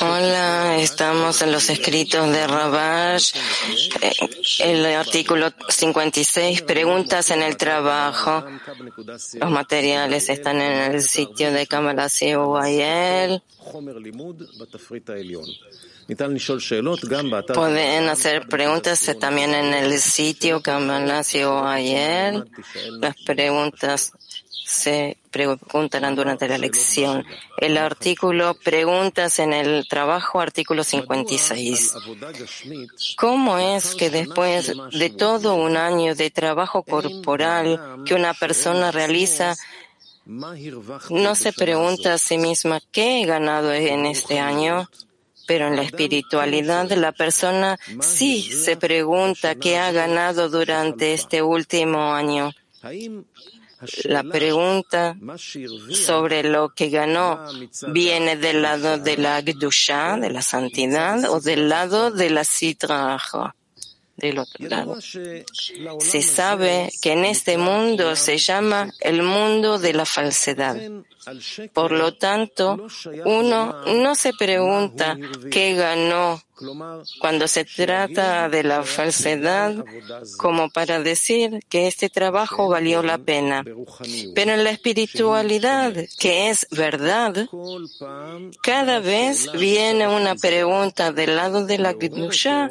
Hola, estamos en los escritos de Rabash, eh, el artículo 56, preguntas en el trabajo. Los materiales están en el sitio de Kabbalah UAL. Pueden hacer preguntas también en el sitio Kabbalah UAL. Las preguntas se preguntarán durante la lección. El artículo Preguntas en el trabajo, artículo 56. ¿Cómo es que después de todo un año de trabajo corporal que una persona realiza, no se pregunta a sí misma qué he ganado en este año? Pero en la espiritualidad la persona sí se pregunta qué ha ganado durante este último año la pregunta sobre lo que ganó viene del lado de la Gdusha, de la santidad, o del lado de la Sitra del otro lado. Se sabe que en este mundo se llama el mundo de la falsedad. Por lo tanto, uno no se pregunta qué ganó cuando se trata de la falsedad como para decir que este trabajo valió la pena. Pero en la espiritualidad, que es verdad, cada vez viene una pregunta del lado de la Gdusha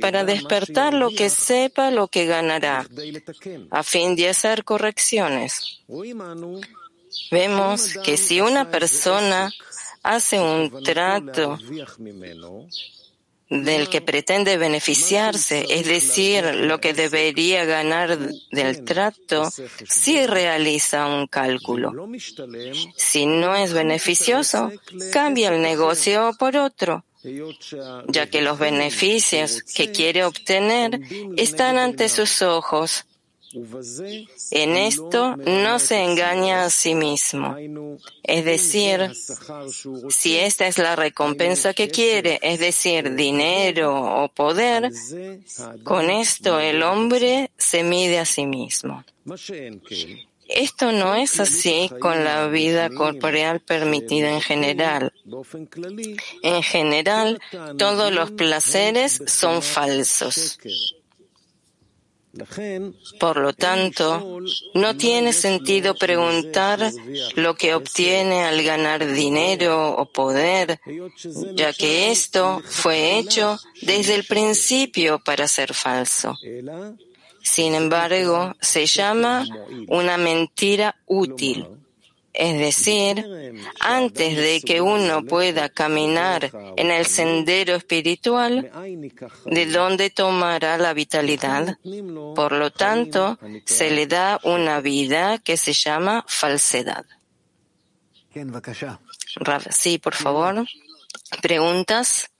para despertar lo que sepa lo que ganará, a fin de hacer correcciones. Vemos que si una persona hace un trato del que pretende beneficiarse, es decir, lo que debería ganar del trato, si realiza un cálculo. Si no es beneficioso, cambia el negocio por otro ya que los beneficios que quiere obtener están ante sus ojos. En esto no se engaña a sí mismo. Es decir, si esta es la recompensa que quiere, es decir, dinero o poder, con esto el hombre se mide a sí mismo. Esto no es así con la vida corporeal permitida en general. En general, todos los placeres son falsos. Por lo tanto, no tiene sentido preguntar lo que obtiene al ganar dinero o poder, ya que esto fue hecho desde el principio para ser falso. Sin embargo, se llama una mentira útil. Es decir, antes de que uno pueda caminar en el sendero espiritual, ¿de dónde tomará la vitalidad? Por lo tanto, se le da una vida que se llama falsedad. Sí, por favor. ¿Preguntas?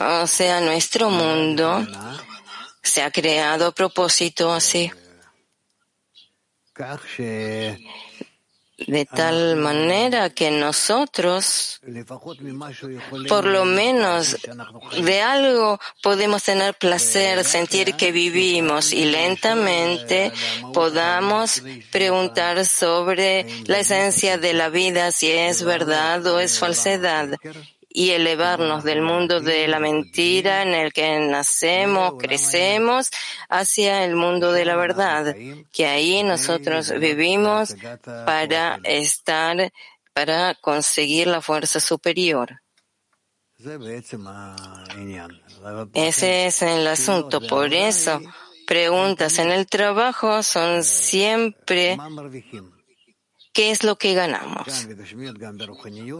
O sea, nuestro mundo se ha creado a propósito así. De tal manera que nosotros, por lo menos de algo, podemos tener placer, sentir que vivimos y lentamente podamos preguntar sobre la esencia de la vida, si es verdad o es falsedad y elevarnos del mundo de la mentira en el que nacemos, crecemos, hacia el mundo de la verdad, que ahí nosotros vivimos para estar, para conseguir la fuerza superior. Ese es el asunto. Por eso, preguntas en el trabajo son siempre ¿Qué es lo que ganamos?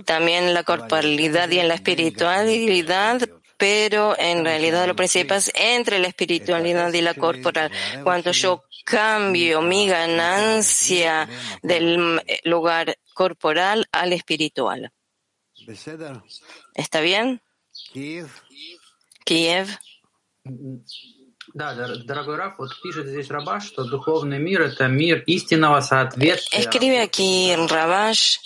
También en la corporalidad y en la espiritualidad, pero en realidad lo principal es entre la espiritualidad y la corporal. Cuando yo cambio mi ganancia del lugar corporal al espiritual. ¿Está bien? Kiev. Escribe aquí Rabash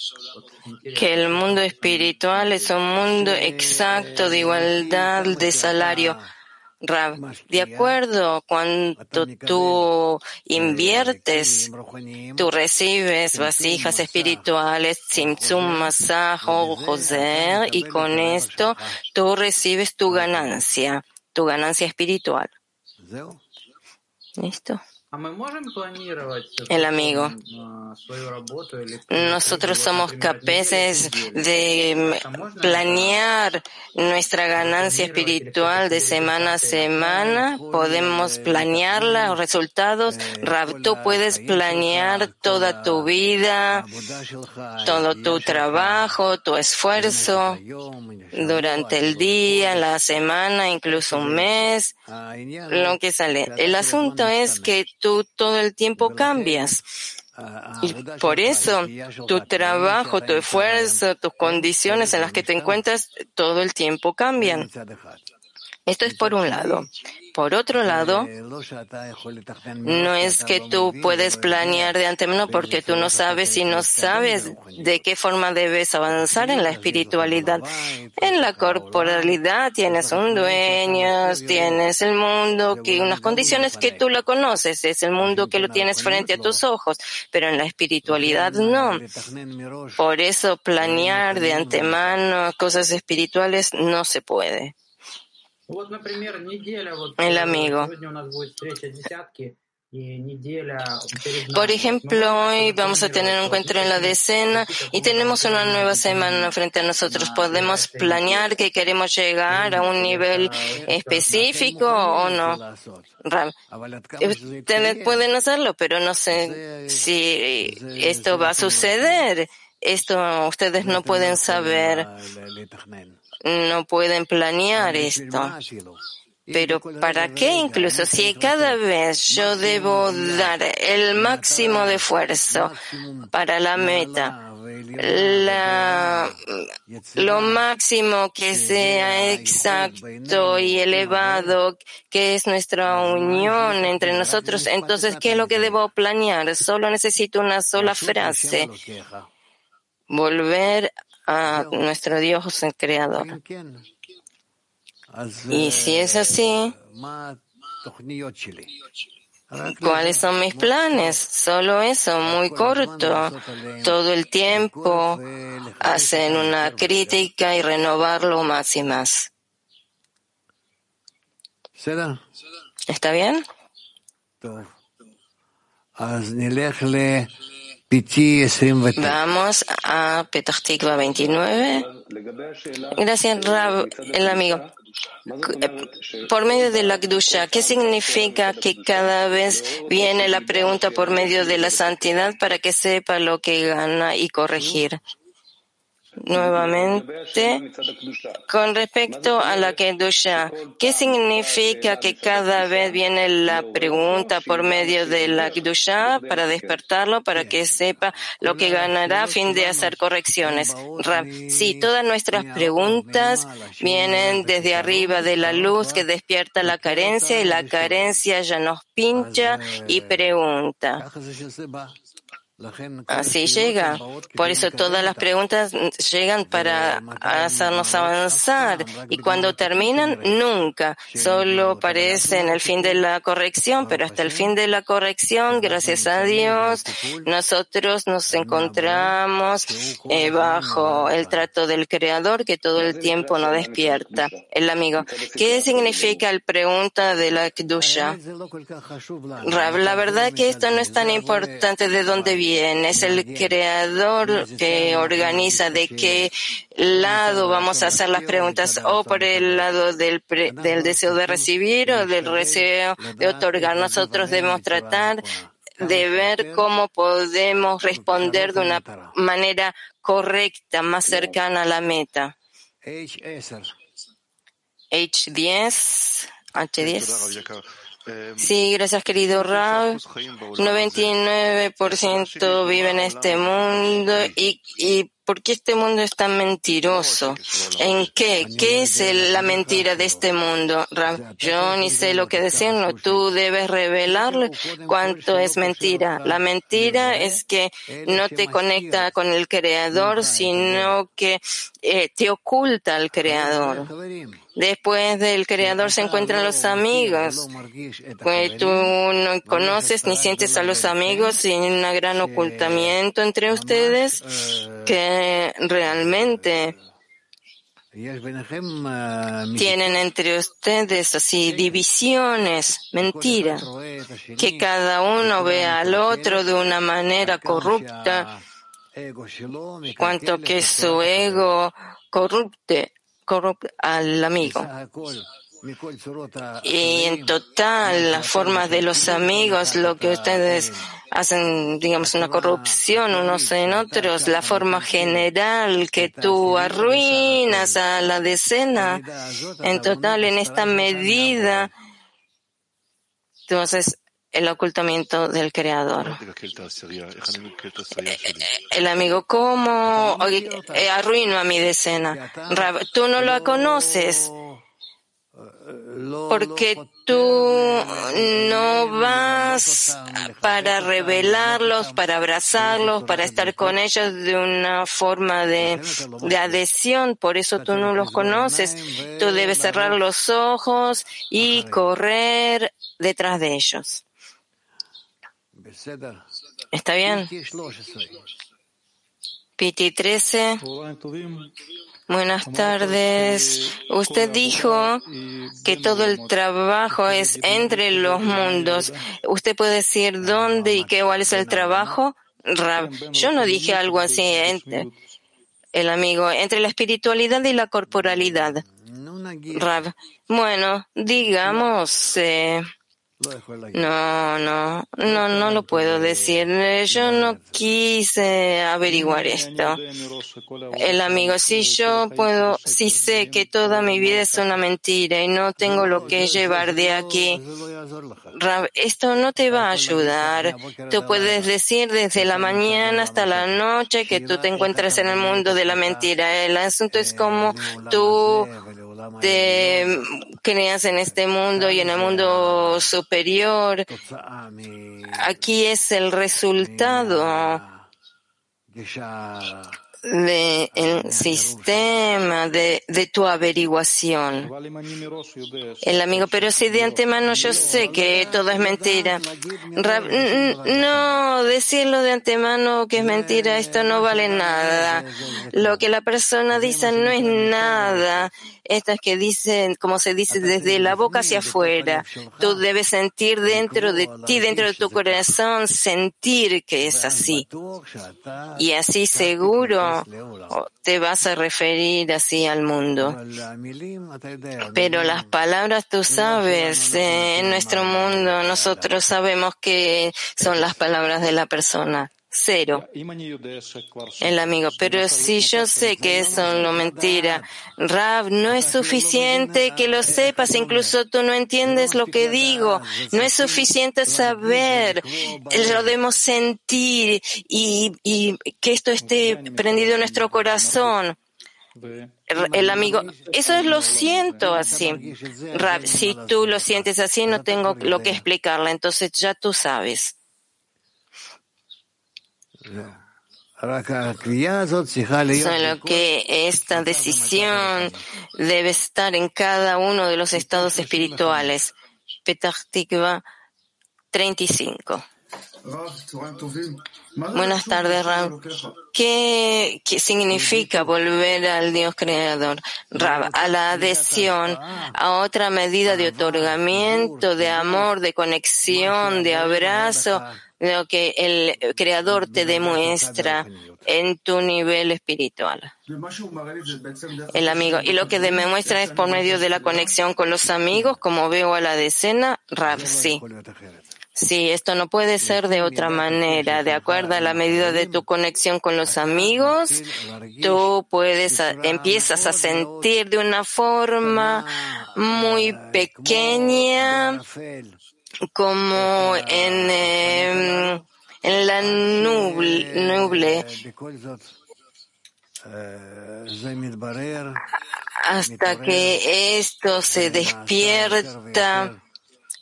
que el mundo espiritual es un mundo exacto de igualdad de salario, Rab, de acuerdo cuando tú inviertes, tú recibes vasijas espirituales, Tzimtzum, Masaj o Joser, y con esto tú recibes tu ganancia, tu ganancia espiritual. ¿Listo? El amigo. Nosotros somos capaces de planear nuestra ganancia espiritual de semana a semana. Podemos planear los resultados. Rab, tú puedes planear toda tu vida, todo tu trabajo, tu esfuerzo durante el día, la semana, incluso un mes, lo que sale. El asunto es que tú todo el tiempo cambias. Y por eso tu trabajo, tu esfuerzo, tus condiciones en las que te encuentras todo el tiempo cambian. Esto es por un lado. Por otro lado, no es que tú puedes planear de antemano porque tú no sabes y no sabes de qué forma debes avanzar en la espiritualidad. En la corporalidad tienes un dueño, tienes el mundo, que unas condiciones que tú lo conoces, es el mundo que lo tienes frente a tus ojos, pero en la espiritualidad no. Por eso planear de antemano cosas espirituales no se puede. El amigo. Por ejemplo, hoy vamos a tener un encuentro en la decena y tenemos una nueva semana frente a nosotros. ¿Podemos planear que queremos llegar a un nivel específico o no? Ustedes pueden hacerlo, pero no sé si esto va a suceder. Esto ustedes no pueden saber no pueden planear esto. Pero ¿para qué incluso si cada vez yo debo dar el máximo de esfuerzo para la meta, lo máximo que sea exacto y elevado, que es nuestra unión entre nosotros, entonces, ¿qué es lo que debo planear? Solo necesito una sola frase. Volver a nuestro Dios el Creador. Y si es así, ¿cuáles son mis planes? Solo eso, muy corto. Todo el tiempo hacen una crítica y renovarlo más y más. ¿Está bien? Vamos a Petah Tikva 29. Gracias, Rab, el amigo. Por medio de la Gdusha, ¿qué significa que cada vez viene la pregunta por medio de la santidad para que sepa lo que gana y corregir? Nuevamente con respecto a la Kedusha. ¿Qué significa que cada vez viene la pregunta por medio de la Kedusha para despertarlo, para que sepa lo que ganará a fin de hacer correcciones? Sí, todas nuestras preguntas vienen desde arriba de la luz que despierta la carencia y la carencia ya nos pincha y pregunta. Así llega. Por eso todas las preguntas llegan para hacernos avanzar. Y cuando terminan, nunca. Solo parece en el fin de la corrección, pero hasta el fin de la corrección, gracias a Dios, nosotros nos encontramos eh, bajo el trato del Creador que todo el tiempo nos despierta. El amigo, ¿qué significa el pregunta de la Kdusha? La verdad que esto no es tan importante de dónde viene es el creador que organiza de qué lado vamos a hacer las preguntas, o por el lado del, del deseo de recibir o del deseo de otorgar. Nosotros debemos tratar de ver cómo podemos responder de una manera correcta, más cercana a la meta. H10, H10. Sí, gracias querido Rab. 99% vive en este mundo y, y ¿por qué este mundo es tan mentiroso? ¿En qué? ¿Qué es la mentira de este mundo? Rab, yo ni sé lo que decirlo. Tú debes revelarle cuánto es mentira. La mentira es que no te conecta con el Creador, sino que eh, te oculta al Creador. Después del Creador se encuentran los amigos. Pues tú no conoces ni sientes a los amigos y hay un gran ocultamiento entre ustedes que realmente tienen entre ustedes así divisiones, mentira, que cada uno vea al otro de una manera corrupta, cuanto que su ego corrupte al amigo. Y en total, las formas de los amigos, lo que ustedes hacen, digamos, una corrupción unos en otros, la forma general que tú arruinas a la decena, en total, en esta medida, entonces, el ocultamiento del creador. El amigo, ¿cómo eh, arruino a mi decena? Tú no lo conoces. porque tú no vas para revelarlos, para abrazarlos, para estar con ellos de una forma de, de, adhesión, por eso tú no los conoces. Tú debes cerrar los ojos y correr detrás de ellos. ¿Está bien? Piti 13. Buenas tardes. Usted dijo que todo el trabajo es entre los mundos. ¿Usted puede decir dónde y qué, cuál es el trabajo? yo no dije algo así. Entre, el amigo, entre la espiritualidad y la corporalidad. Rab. Bueno, digamos, eh, no, no, no, no lo puedo decir. Yo no quise averiguar esto. El amigo, si yo puedo, si sé que toda mi vida es una mentira y no tengo lo que llevar de aquí, esto no te va a ayudar. Tú puedes decir desde la mañana hasta la noche que tú te encuentras en el mundo de la mentira. El asunto es como tú te creas en este mundo y en el mundo superior. Aquí es el resultado del sistema de, de, tu averiguación. El amigo, pero si de antemano yo sé que todo es mentira. No, decirlo de antemano que es mentira, esto no vale nada. Lo que la persona dice no es nada estas que dicen, como se dice, desde la boca hacia afuera. Tú debes sentir dentro de ti, dentro de tu corazón, sentir que es así. Y así seguro te vas a referir así al mundo. Pero las palabras tú sabes, en nuestro mundo nosotros sabemos que son las palabras de la persona cero. El amigo, pero si yo sé que eso no mentira, Rab, no es suficiente que lo sepas, incluso tú no entiendes lo que digo, no es suficiente saber, lo debemos sentir y, y que esto esté prendido en nuestro corazón. El amigo, eso es lo siento así. Rab, si tú lo sientes así, no tengo lo que explicarle, entonces ya tú sabes. Solo que esta decisión debe estar en cada uno de los estados espirituales. Petah Tikva 35. Buenas tardes. ¿Qué, ¿Qué, significa volver al Dios creador? Rab, a la adhesión, a otra medida de otorgamiento, de amor, de conexión, de abrazo, lo que el Creador te demuestra en tu nivel espiritual. El amigo. Y lo que demuestra es por medio de la conexión con los amigos, como veo a la decena, Rav, sí. Sí, esto no puede ser de otra manera. De acuerdo a la medida de tu conexión con los amigos, tú puedes, empiezas a sentir de una forma muy pequeña como en, em, en la nuble, hasta que esto se despierta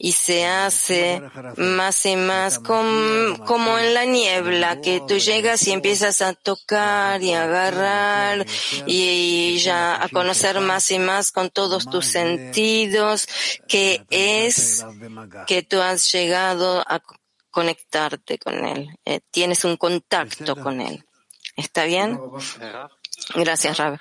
y se hace más y más como en la niebla, que tú llegas y empiezas a tocar y a agarrar y ya a conocer más y más con todos tus sentidos, que es que tú has llegado a conectarte con él, eh, tienes un contacto con él. ¿Está bien? Gracias, Rab.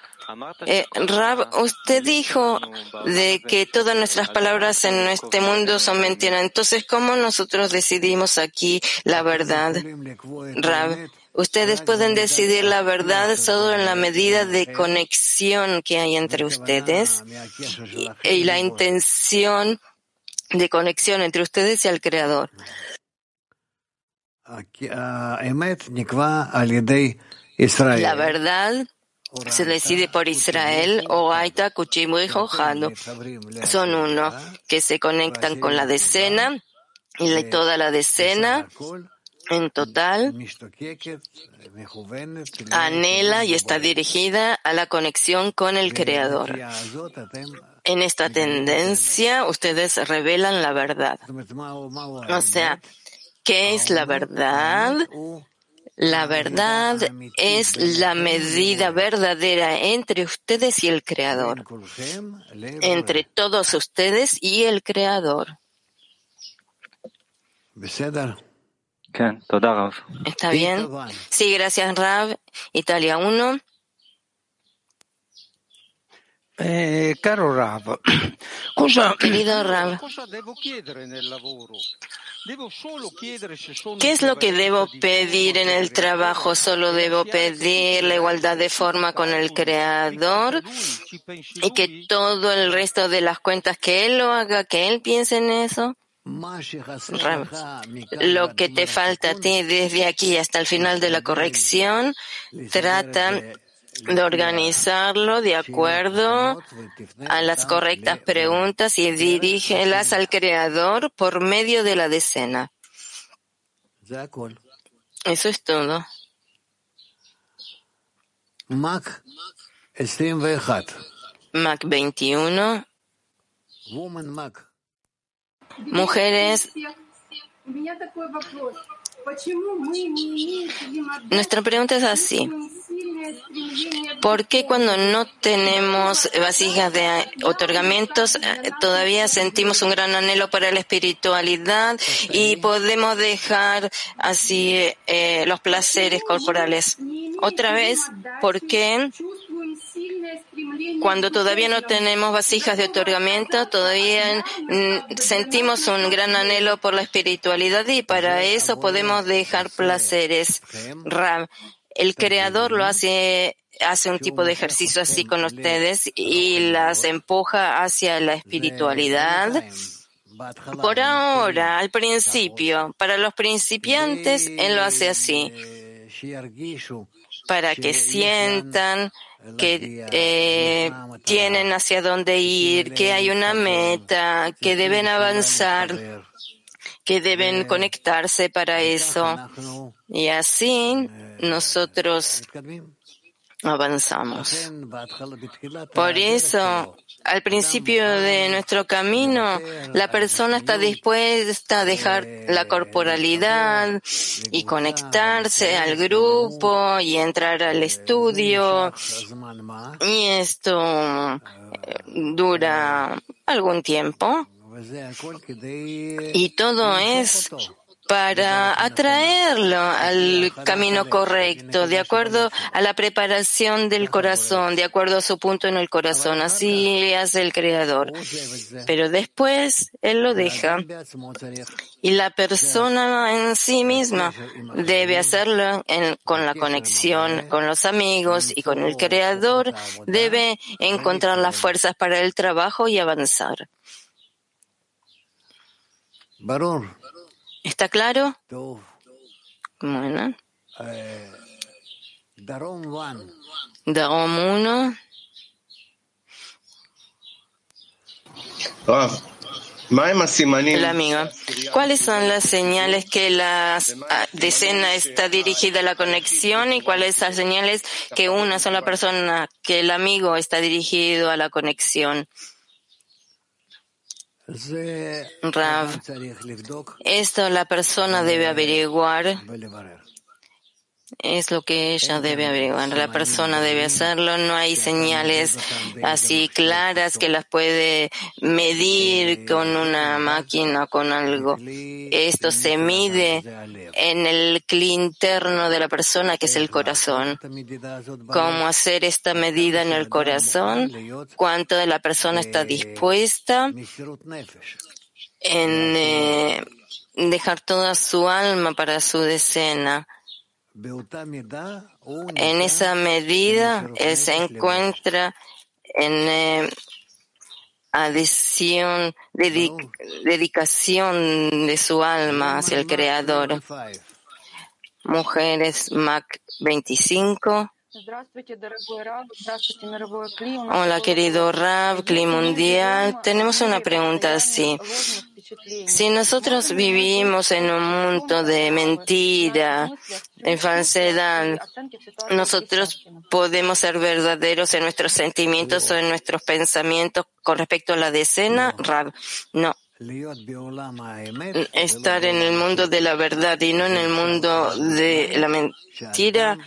Eh, Rab, usted dijo de que todas nuestras palabras en este mundo son mentiras. Entonces, ¿cómo nosotros decidimos aquí la verdad? Rab, ustedes pueden decidir la verdad solo en la medida de conexión que hay entre ustedes y, la intención de conexión entre ustedes y el Creador. La verdad se decide por Israel, o Aita, Kuchimu y Jojano. Son uno que se conectan con la decena y toda la decena en total anhela y está dirigida a la conexión con el Creador. En esta tendencia ustedes revelan la verdad. O sea, ¿qué es la verdad? La verdad es la medida verdadera entre ustedes y el Creador, entre todos ustedes y el Creador. ¿Está bien? Sí, gracias, Rav. Italia 1. Eh, caro Rav, Querido Rav, ¿Qué es lo que debo pedir en el trabajo? ¿Solo debo pedir la igualdad de forma con el Creador y que todo el resto de las cuentas que Él lo haga, que Él piense en eso? Lo que te falta a ti desde aquí hasta el final de la corrección, trata de organizarlo de acuerdo a las correctas preguntas y dirígelas al Creador por medio de la decena. Eso es todo. Mac 21. Mujeres nuestra pregunta es así. ¿Por qué cuando no tenemos vasijas de otorgamientos eh, todavía sentimos un gran anhelo para la espiritualidad y podemos dejar así eh, los placeres corporales? Otra vez, ¿por qué cuando todavía no tenemos vasijas de otorgamiento, todavía mm, sentimos un gran anhelo por la espiritualidad y para eso podemos dejar placeres. Ram, el creador lo hace hace un tipo de ejercicio así con ustedes y las empuja hacia la espiritualidad. Por ahora, al principio, para los principiantes, él lo hace así, para que sientan que eh, tienen hacia dónde ir, que hay una meta, que deben avanzar, que deben conectarse para eso. Y así nosotros avanzamos. Por eso, al principio de nuestro camino, la persona está dispuesta a dejar la corporalidad y conectarse al grupo y entrar al estudio. Y esto eh, dura algún tiempo. Y todo es para atraerlo al camino correcto, de acuerdo a la preparación del corazón, de acuerdo a su punto en el corazón. Así hace el Creador. Pero después Él lo deja. Y la persona en sí misma debe hacerlo con la conexión con los amigos y con el Creador. Debe encontrar las fuerzas para el trabajo y avanzar. ¿Está claro? Bueno. Darom 1. El amigo. ¿Cuáles son las señales que la ah, decena está dirigida a la conexión y cuáles son las señales que una sola persona, que el amigo está dirigido a la conexión? Rav, esto la persona debe averiguar es lo que ella debe averiguar. La persona debe hacerlo. No hay señales así claras que las puede medir con una máquina o con algo. Esto se mide en el cli interno de la persona, que es el corazón. ¿Cómo hacer esta medida en el corazón? ¿Cuánto de la persona está dispuesta en eh, dejar toda su alma para su decena? En esa medida, él se encuentra en eh, adición, dedicación de su alma hacia el Creador. Mujeres Mac 25. Hola, querido Rab, Cli Mundial. Tenemos una pregunta así. Si nosotros vivimos en un mundo de mentira, de falsedad, nosotros podemos ser verdaderos en nuestros sentimientos o en nuestros pensamientos con respecto a la decena, Rab. No. Estar en el mundo de la verdad y no en el mundo de la mentira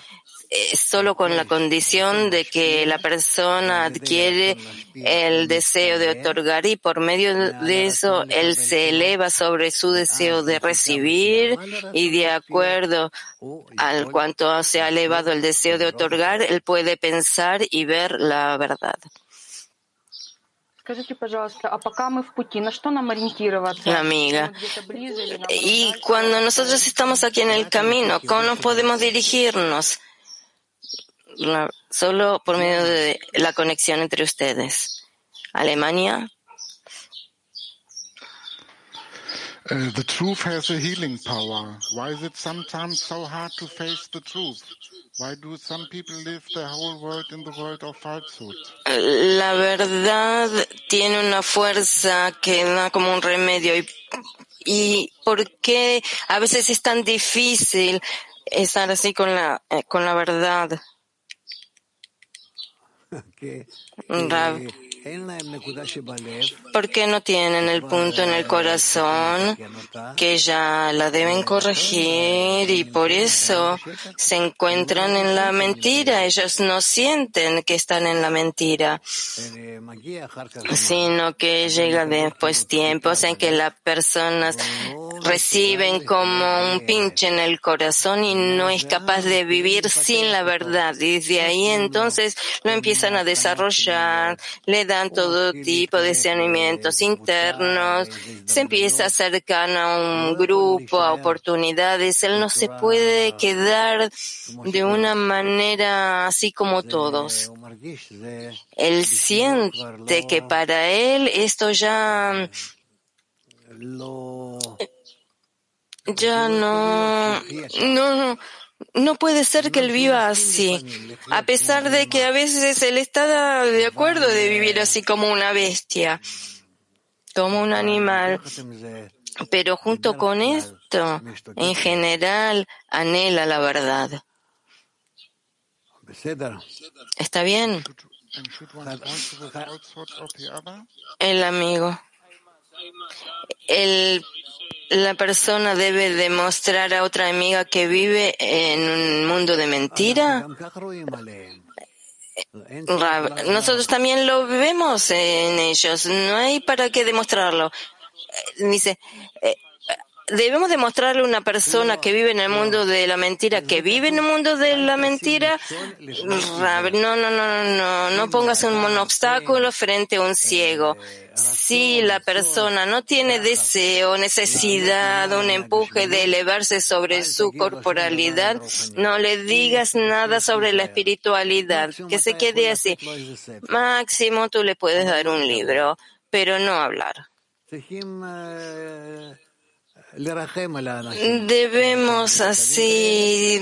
solo con la condición de que la persona adquiere el deseo de otorgar y por medio de eso él se eleva sobre su deseo de recibir y de acuerdo al cuanto se ha elevado el deseo de otorgar, él puede pensar y ver la verdad. Amiga. Y cuando nosotros estamos aquí en el camino, ¿cómo nos podemos dirigirnos? Solo por medio de la conexión entre ustedes. Alemania. Uh, the truth has a healing power. Why is it sometimes so hard to face the truth? Why do some people live their whole world in the world of falsehood? La verdad tiene una fuerza que da como un remedio. ¿Y, y por qué a veces es tan difícil estar así con la, eh, con la verdad? Rav, ¿por qué no tienen el punto en el corazón que ya la deben corregir y por eso se encuentran en la mentira? Ellos no sienten que están en la mentira, sino que llega después tiempos en que las personas reciben como un pinche en el corazón y no es capaz de vivir sin la verdad. Y desde ahí entonces lo empiezan a desarrollar, le dan todo tipo de saneamientos internos, se empieza a acercar a un grupo, a oportunidades. Él no se puede quedar de una manera así como todos. Él siente que para él esto ya ya no, no, no puede ser que él viva así, a pesar de que a veces él está de acuerdo de vivir así como una bestia, como un animal. Pero junto con esto, en general, anhela la verdad. ¿Está bien? El amigo. La persona debe demostrar a otra amiga que vive en un mundo de mentira? Nosotros también lo vemos en ellos. No hay para qué demostrarlo. Dice, eh, debemos demostrarle a una persona que vive en el mundo de la mentira que vive en el mundo de la mentira. No, no, no, no, no, no pongas un obstáculo frente a un ciego. Si la persona no tiene deseo, necesidad, un empuje de elevarse sobre su corporalidad, no le digas nada sobre la espiritualidad, que se quede así. Máximo tú le puedes dar un libro, pero no hablar. Debemos así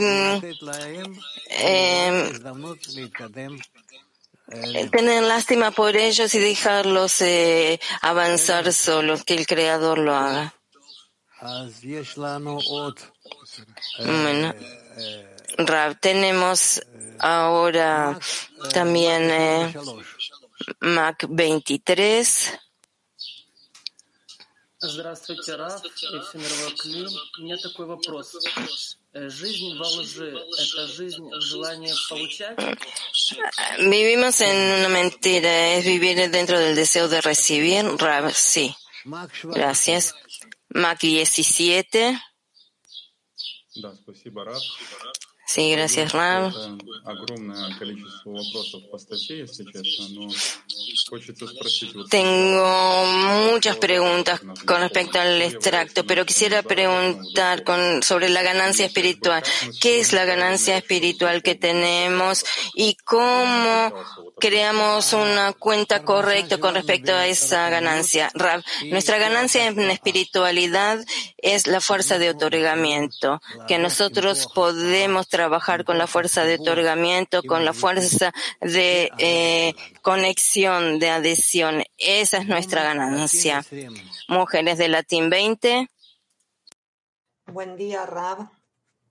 eh, tener lástima por ellos y dejarlos eh, avanzar solos, que el Creador lo haga. Bueno, Rab, tenemos ahora también eh, Mac 23. Здравствуйте, Раф и Всемировой Кли. У меня такой вопрос. ¿Жизнь во лжи – это жизнь в желании получать? Vivimos en una mentira, es vivir dentro del deseo de recibir. Rav, sí. Gracias. Mac 17. Да, спасибо, Раф. Sí, gracias, Ram. Tengo muchas preguntas con respecto al extracto, pero quisiera preguntar con, sobre la ganancia espiritual. ¿Qué es la ganancia espiritual que tenemos y cómo creamos una cuenta correcta con respecto a esa ganancia? Rab, nuestra ganancia en espiritualidad es la fuerza de otorgamiento que nosotros podemos trabajar con la fuerza de otorgamiento, con la fuerza de eh, conexión, de adhesión. Esa es nuestra ganancia. Mujeres de Latín 20. Buen día, Rab.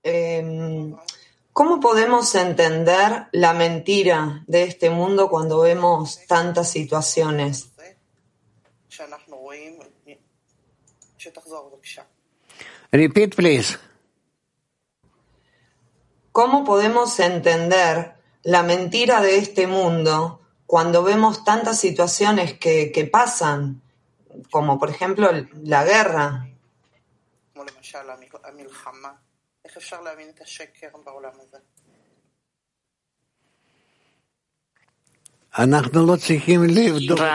Eh, ¿Cómo podemos entender la mentira de este mundo cuando vemos tantas situaciones? Repeat, please. ¿Cómo podemos entender la mentira de este mundo cuando vemos tantas situaciones que, que pasan, como por ejemplo la guerra?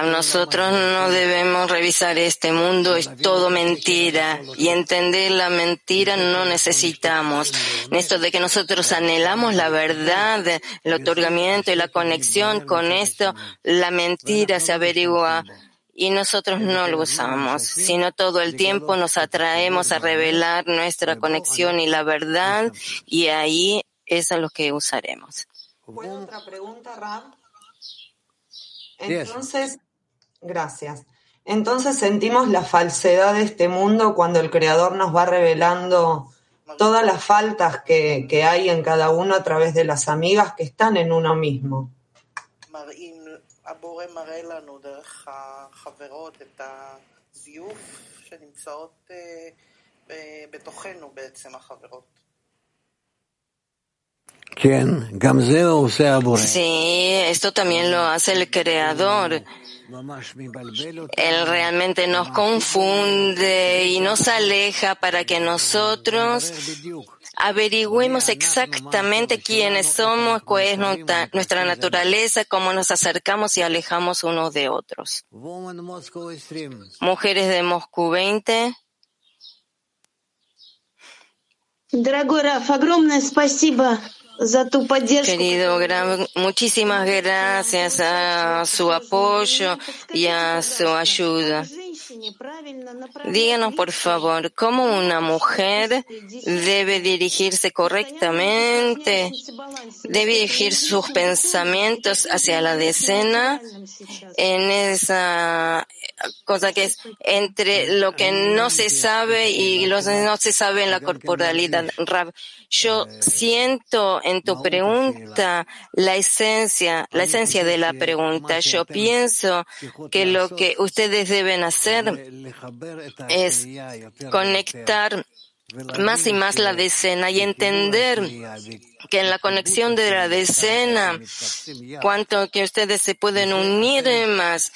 Nosotros no debemos revisar este mundo, es todo mentira. Y entender la mentira no necesitamos. En esto de que nosotros anhelamos la verdad, el otorgamiento y la conexión, con esto la mentira se averigua y nosotros no lo usamos, sino todo el tiempo nos atraemos a revelar nuestra conexión y la verdad y ahí es a lo que usaremos. ¿Puedo otra pregunta, Yes. Entonces, gracias. Entonces sentimos la falsedad de este mundo cuando el Creador nos va revelando todas las faltas que, que hay en cada uno a través de las amigas que están en uno mismo. Sí, esto también lo hace el creador. Él realmente nos confunde y nos aleja para que nosotros averigüemos exactamente quiénes somos, cuál es nuestra naturaleza, cómo nos acercamos y alejamos unos de otros. Mujeres de Moscú 20. Дорогой Раф, огромное спасибо. Querido Gran, muchísimas gracias a su apoyo y a su ayuda. Díganos, por favor, cómo una mujer debe dirigirse correctamente, debe dirigir sus pensamientos hacia la decena en esa cosa que es entre lo que no se sabe y lo que no se sabe en la corporalidad. Yo siento en tu pregunta la esencia, la esencia de la pregunta. Yo pienso que lo que ustedes deben hacer es conectar más y más la decena y entender que en la conexión de la decena, cuanto que ustedes se pueden unir más,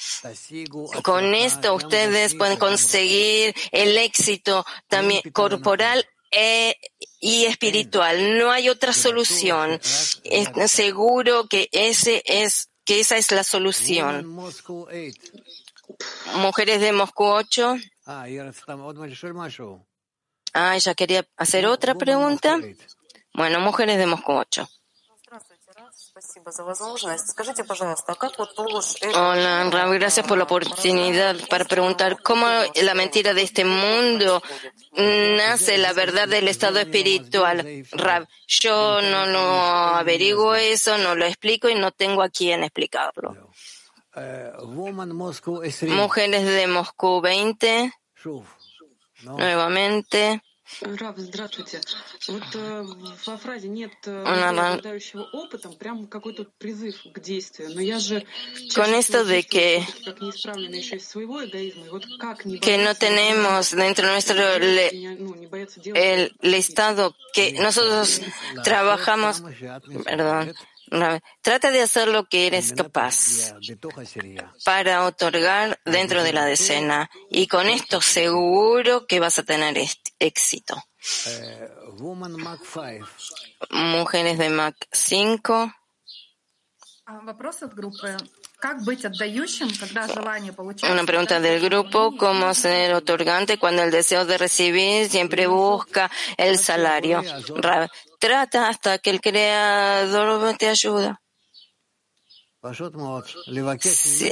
con esto ustedes pueden conseguir el éxito también corporal e y espiritual. No hay otra solución. Seguro que ese es que esa es la solución. Mujeres de Moscú 8. Ah, ella ah, quería hacer otra pregunta. Bueno, mujeres de Moscú 8. Hola, Raúl, gracias por la oportunidad para preguntar cómo la mentira de este mundo nace la verdad del estado espiritual. Rab, yo no lo averiguo eso, no lo explico y no tengo a quien explicarlo. Mujeres de Moscú 20. Nuevamente. Рав, здравствуйте. Вот э, во фразе нет э, Una людей, ra- обладающего опытом, прям какой-то призыв к действию. Но я же Con чаще esto всего de чувствую que, всё-таки как неисправленная еще из своего эгоизма. И вот как не que no бояться tenemos dentro nuestro le- и не, ну, не бояться делать el, el estado que nosotros trabajamos, perdón, Ra- Trata de hacer lo que eres capaz para otorgar dentro de la decena y con esto seguro que vas a tener éxito. Mujeres de Mac 5. Una pregunta del grupo, ¿cómo ser otorgante cuando el deseo de recibir siempre busca el salario? trata hasta que el Creador te ayuda.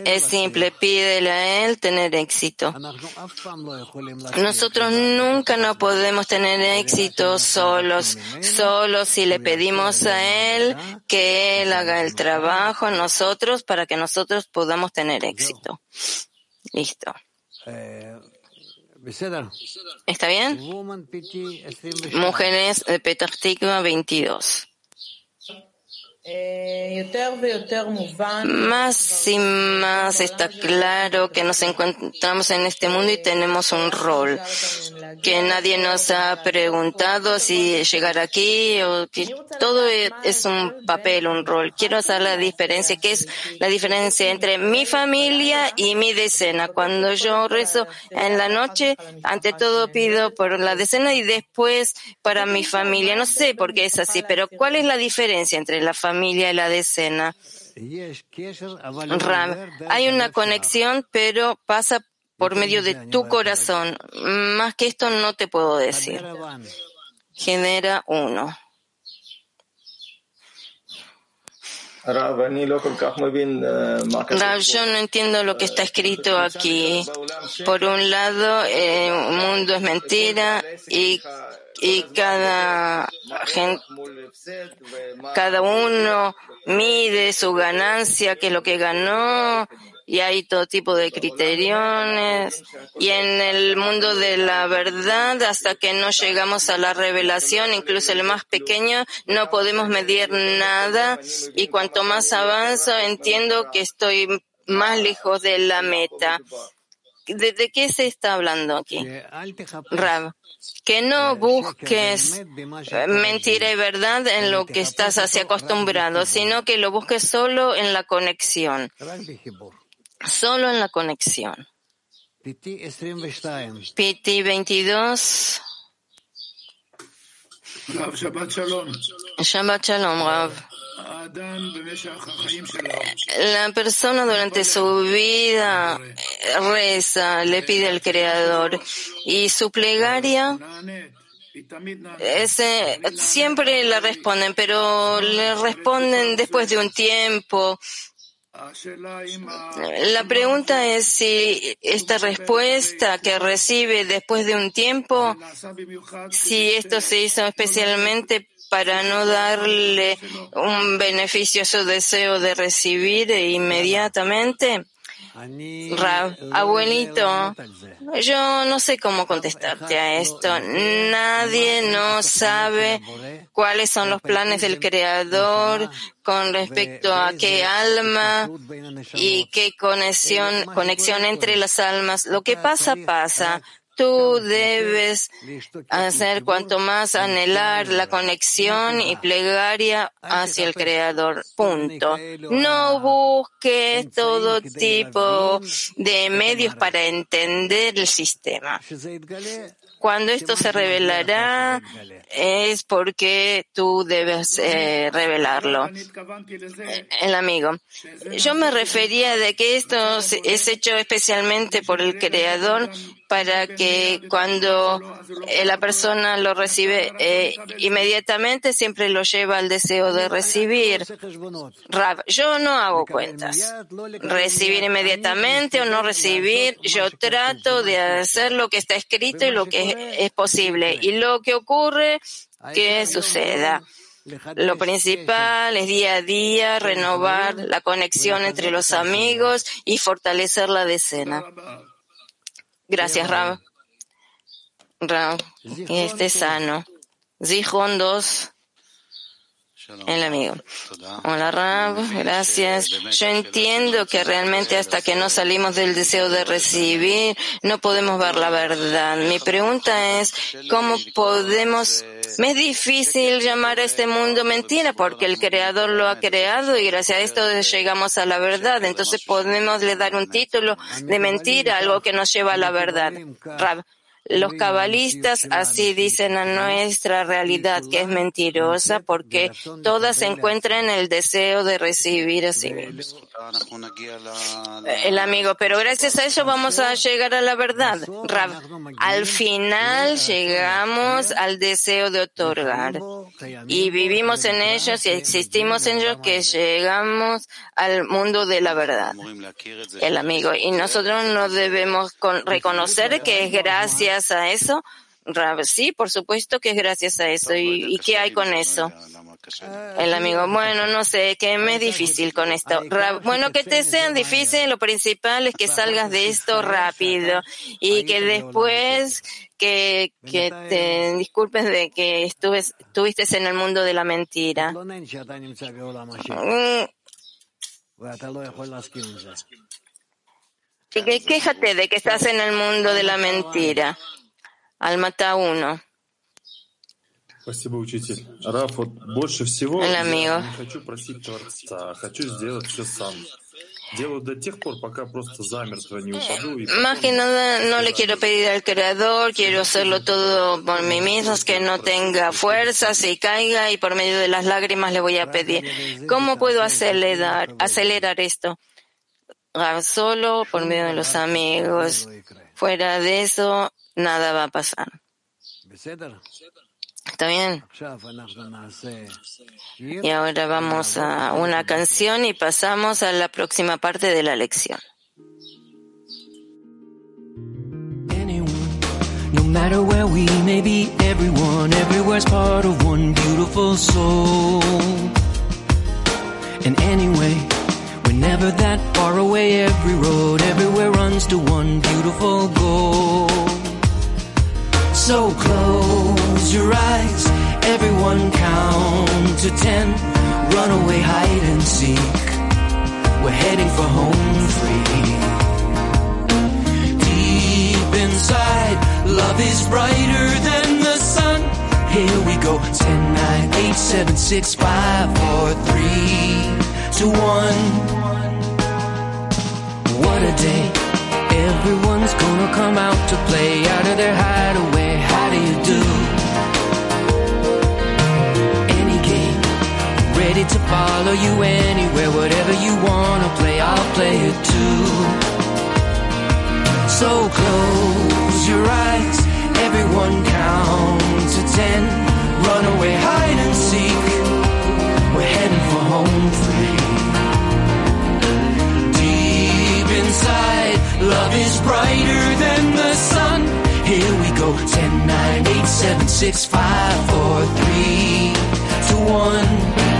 Es simple, pídele a Él tener éxito. Nosotros nunca no podemos tener éxito solos, solo si le pedimos a Él que Él haga el trabajo en nosotros para que nosotros podamos tener éxito. Listo. Eh, ¿Está bien? Mujeres de Petartikva 22. Más y más está claro que nos encontramos en este mundo y tenemos un rol, que nadie nos ha preguntado si llegar aquí o que todo es un papel, un rol. Quiero hacer la diferencia, que es la diferencia entre mi familia y mi decena. Cuando yo rezo en la noche, ante todo pido por la decena y después para mi familia. No sé por qué es así, pero ¿cuál es la diferencia entre la familia familia y la decena. Ram, hay una conexión, pero pasa por medio de tu corazón. Más que esto no te puedo decir. Genera uno. Rab, yo no entiendo lo que está escrito aquí. Por un lado, eh, el mundo es mentira y y cada, gente, cada uno mide su ganancia, que es lo que ganó, y hay todo tipo de criterios. Y en el mundo de la verdad, hasta que no llegamos a la revelación, incluso el más pequeño, no podemos medir nada. Y cuanto más avanzo, entiendo que estoy más lejos de la meta. ¿De, de qué se está hablando aquí? Rab que no busques eh, mentira y verdad en lo que estás así acostumbrado, sino que lo busques solo en la conexión. Solo en la conexión. PT 22. Shabbat Shalom. Shabbat Shalom, Rav. La persona durante su vida reza, le pide al Creador y su plegaria siempre le responden, pero le responden después de un tiempo. La pregunta es si esta respuesta que recibe después de un tiempo, si esto se hizo especialmente para no darle un beneficioso deseo de recibir inmediatamente? Abuelito, yo no sé cómo contestarte a esto. Nadie no sabe cuáles son los planes del Creador con respecto a qué alma y qué conexión, conexión entre las almas. Lo que pasa, pasa tú debes hacer cuanto más anhelar la conexión y plegaria hacia el Creador. Punto. No busques todo tipo de medios para entender el sistema. Cuando esto se revelará es porque tú debes eh, revelarlo. El amigo. Yo me refería de que esto es hecho especialmente por el Creador para que cuando eh, la persona lo recibe eh, inmediatamente siempre lo lleva al deseo de recibir. Rab, yo no hago cuentas. Recibir inmediatamente o no recibir, yo trato de hacer lo que está escrito y lo que es, es posible. Y lo que ocurre, que suceda. Lo principal es día a día renovar la conexión entre los amigos y fortalecer la decena. Gracias. Rav, y esté sano. Zihon 2, el amigo. Hola Rav, gracias. Yo entiendo que realmente hasta que no salimos del deseo de recibir, no podemos ver la verdad. Mi pregunta es, ¿cómo podemos... Me es difícil llamar a este mundo mentira porque el creador lo ha creado y gracias a esto llegamos a la verdad. Entonces podemos le dar un título de mentira, algo que nos lleva a la verdad. Rav, los cabalistas así dicen a nuestra realidad que es mentirosa porque todas se encuentran en el deseo de recibir a sí mismos. El amigo, pero gracias a eso vamos a llegar a la verdad. Al final llegamos al deseo de otorgar y vivimos en ellos y existimos en ellos que llegamos al mundo de la verdad. El amigo, y nosotros no debemos con- reconocer que es gracias a eso? Sí, por supuesto que es gracias a eso. ¿Y, qué hay con eso? El amigo, bueno, no sé, que me es difícil con esto. Bueno, que te sean difícil, lo principal es que salgas de esto rápido y que después que, que te disculpes de que estuves, estuviste en el mundo de la mentira. Mm. y que quéjate de que estás en el mundo de la mentira. Almata 1. Спасибо, учитель. Раф, вот больше всего El я amigo. не хочу просить Творца, а хочу сделать все сам. Делаю до тех пор, пока просто замертво не упаду и Más que nada, no le quiero pedir al creador, quiero hacerlo todo por mí mismo, que no tenga fuerzas y caiga y por medio de las lágrimas le voy a pedir. ¿Cómo puedo acelerar, acelerar esto? solo por medio de los amigos. Fuera de eso, nada va a pasar. ¿Está bien? Y ahora vamos a una canción y pasamos a la próxima parte de la lección. Soul. Never that far away. Every road, everywhere runs to one beautiful goal. So close your eyes, everyone count to ten. Run away, hide and seek. We're heading for home free. Deep inside, love is brighter than the sun. Here we go. 10, 9, 8, 7, 6, 5, 4, 3, 2, 1. What a day. Everyone's gonna come out to play out of their hideaway. How do you do? Any game. Ready to follow you anywhere. Whatever you wanna play, I'll play it too. So close your eyes, everyone count to ten. Run away, hide and seek. We're heading for home free. Inside, love is brighter than the sun. Here we go, 10, 9, 8, 7, 6, 5, 4, 3, 2, 1.